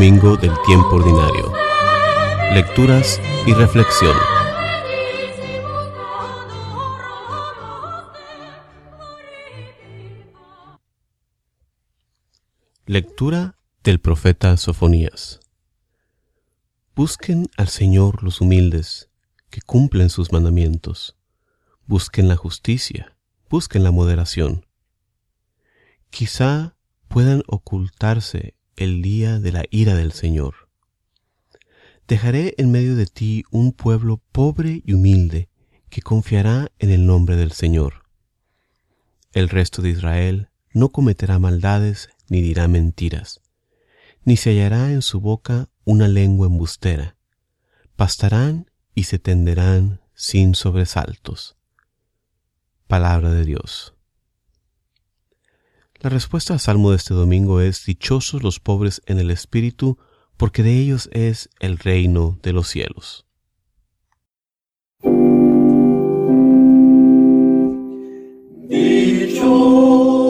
Domingo del tiempo ordinario. Lecturas y reflexión. Lectura del profeta Sofonías. Busquen al Señor los humildes, que cumplen sus mandamientos. Busquen la justicia, busquen la moderación. Quizá puedan ocultarse el día de la ira del Señor. Dejaré en medio de ti un pueblo pobre y humilde que confiará en el nombre del Señor. El resto de Israel no cometerá maldades ni dirá mentiras, ni se hallará en su boca una lengua embustera. Pastarán y se tenderán sin sobresaltos. Palabra de Dios. La respuesta al salmo de este domingo es Dichosos los pobres en el espíritu, porque de ellos es el reino de los cielos. trastorna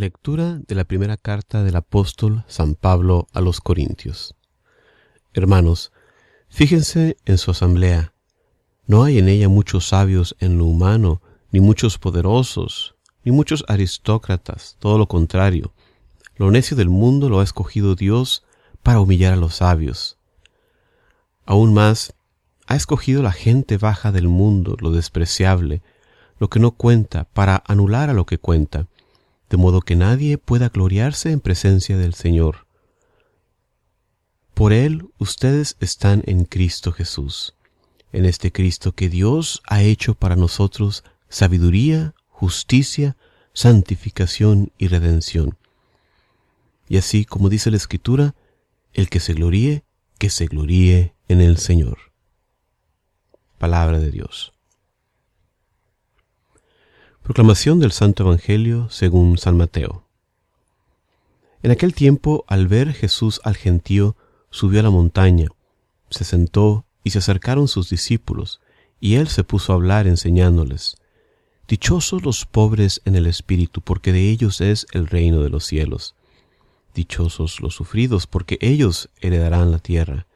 Lectura de la primera carta del apóstol San Pablo a los Corintios. Hermanos, fíjense en su asamblea. No hay en ella muchos sabios en lo humano, ni muchos poderosos, ni muchos aristócratas, todo lo contrario. Lo necio del mundo lo ha escogido Dios para humillar a los sabios. Aún más, ha escogido la gente baja del mundo, lo despreciable, lo que no cuenta, para anular a lo que cuenta de modo que nadie pueda gloriarse en presencia del Señor. Por Él ustedes están en Cristo Jesús, en este Cristo que Dios ha hecho para nosotros sabiduría, justicia, santificación y redención. Y así como dice la Escritura, el que se gloríe, que se gloríe en el Señor. Palabra de Dios. Proclamación del Santo Evangelio según San Mateo. En aquel tiempo, al ver Jesús al gentío, subió a la montaña, se sentó y se acercaron sus discípulos, y él se puso a hablar enseñándoles. Dichosos los pobres en el espíritu, porque de ellos es el reino de los cielos. Dichosos los sufridos, porque ellos heredarán la tierra.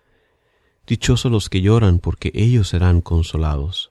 Dichosos los que lloran, porque ellos serán consolados.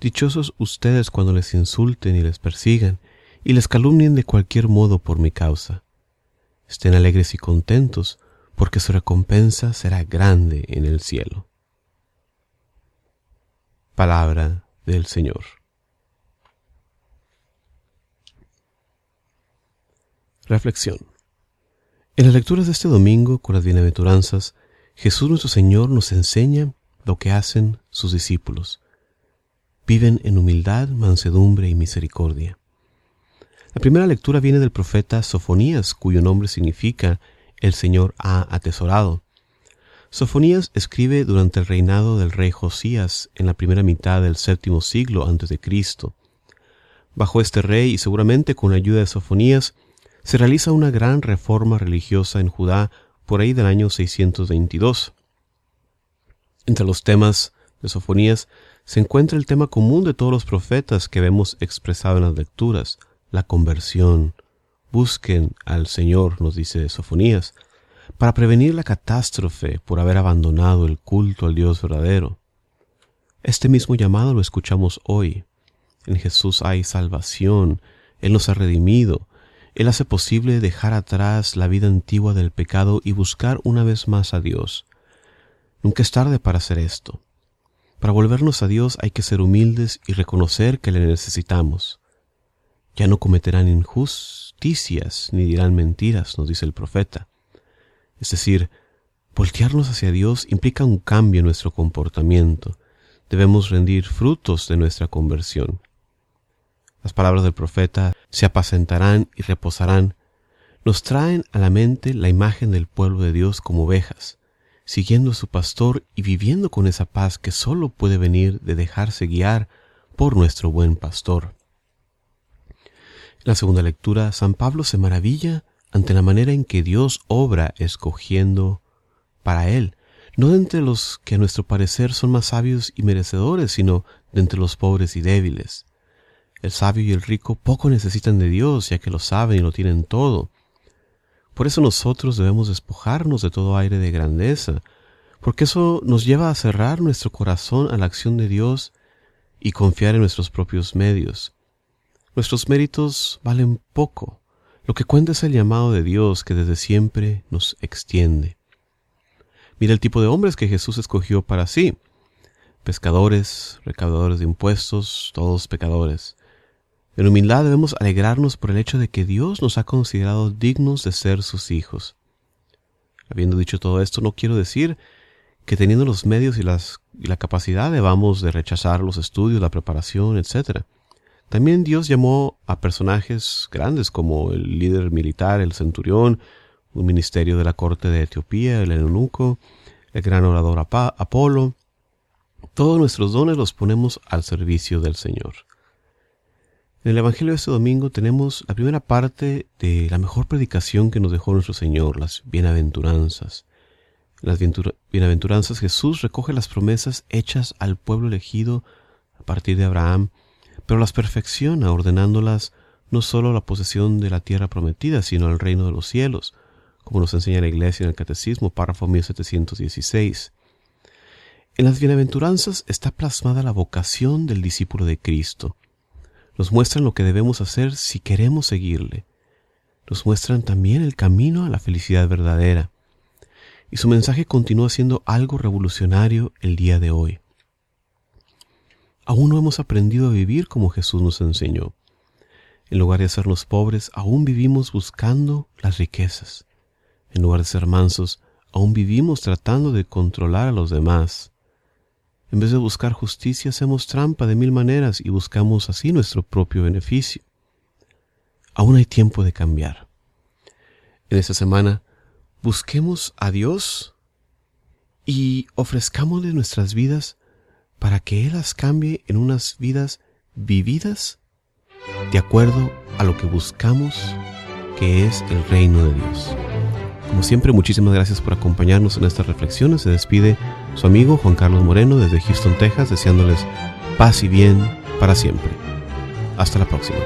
Dichosos ustedes cuando les insulten y les persigan y les calumnien de cualquier modo por mi causa. Estén alegres y contentos, porque su recompensa será grande en el cielo. Palabra del Señor. Reflexión. En las lecturas de este domingo con las bienaventuranzas, Jesús nuestro Señor nos enseña lo que hacen sus discípulos viven en humildad, mansedumbre y misericordia. La primera lectura viene del profeta Sofonías, cuyo nombre significa el Señor ha atesorado. Sofonías escribe durante el reinado del rey Josías en la primera mitad del séptimo siglo antes de Cristo. Bajo este rey y seguramente con la ayuda de Sofonías se realiza una gran reforma religiosa en Judá por ahí del año 622. Entre los temas de Sofonías se encuentra el tema común de todos los profetas que vemos expresado en las lecturas, la conversión. Busquen al Señor, nos dice Sofonías, para prevenir la catástrofe por haber abandonado el culto al Dios verdadero. Este mismo llamado lo escuchamos hoy. En Jesús hay salvación, Él nos ha redimido, Él hace posible dejar atrás la vida antigua del pecado y buscar una vez más a Dios. Nunca es tarde para hacer esto. Para volvernos a Dios hay que ser humildes y reconocer que le necesitamos. Ya no cometerán injusticias ni dirán mentiras, nos dice el profeta. Es decir, voltearnos hacia Dios implica un cambio en nuestro comportamiento. Debemos rendir frutos de nuestra conversión. Las palabras del profeta se apacentarán y reposarán nos traen a la mente la imagen del pueblo de Dios como ovejas, siguiendo a su pastor y viviendo con esa paz que sólo puede venir de dejarse guiar por nuestro buen pastor. En la segunda lectura, San Pablo se maravilla ante la manera en que Dios obra escogiendo para él, no de entre los que a nuestro parecer son más sabios y merecedores, sino de entre los pobres y débiles. El sabio y el rico poco necesitan de Dios, ya que lo saben y lo tienen todo, por eso nosotros debemos despojarnos de todo aire de grandeza, porque eso nos lleva a cerrar nuestro corazón a la acción de Dios y confiar en nuestros propios medios. Nuestros méritos valen poco. Lo que cuenta es el llamado de Dios que desde siempre nos extiende. Mira el tipo de hombres que Jesús escogió para sí. Pescadores, recaudadores de impuestos, todos pecadores. En humildad debemos alegrarnos por el hecho de que Dios nos ha considerado dignos de ser sus hijos. Habiendo dicho todo esto, no quiero decir que teniendo los medios y, las, y la capacidad debamos de rechazar los estudios, la preparación, etc. También Dios llamó a personajes grandes como el líder militar, el centurión, un ministerio de la corte de Etiopía, el eunuco, el gran orador Apolo. Todos nuestros dones los ponemos al servicio del Señor. En el Evangelio de este domingo tenemos la primera parte de la mejor predicación que nos dejó nuestro Señor, las bienaventuranzas. En las bienaventuranzas Jesús recoge las promesas hechas al pueblo elegido a partir de Abraham, pero las perfecciona ordenándolas no solo la posesión de la tierra prometida, sino el reino de los cielos, como nos enseña la Iglesia en el Catecismo, párrafo 1716. En las bienaventuranzas está plasmada la vocación del discípulo de Cristo. Nos muestran lo que debemos hacer si queremos seguirle. Nos muestran también el camino a la felicidad verdadera. Y su mensaje continúa siendo algo revolucionario el día de hoy. Aún no hemos aprendido a vivir como Jesús nos enseñó. En lugar de hacernos pobres, aún vivimos buscando las riquezas. En lugar de ser mansos, aún vivimos tratando de controlar a los demás. En vez de buscar justicia, hacemos trampa de mil maneras y buscamos así nuestro propio beneficio. Aún hay tiempo de cambiar. En esta semana, busquemos a Dios y ofrezcámosle nuestras vidas para que Él las cambie en unas vidas vividas de acuerdo a lo que buscamos, que es el reino de Dios. Como siempre, muchísimas gracias por acompañarnos en estas reflexiones. Se despide su amigo Juan Carlos Moreno desde Houston, Texas, deseándoles paz y bien para siempre. Hasta la próxima.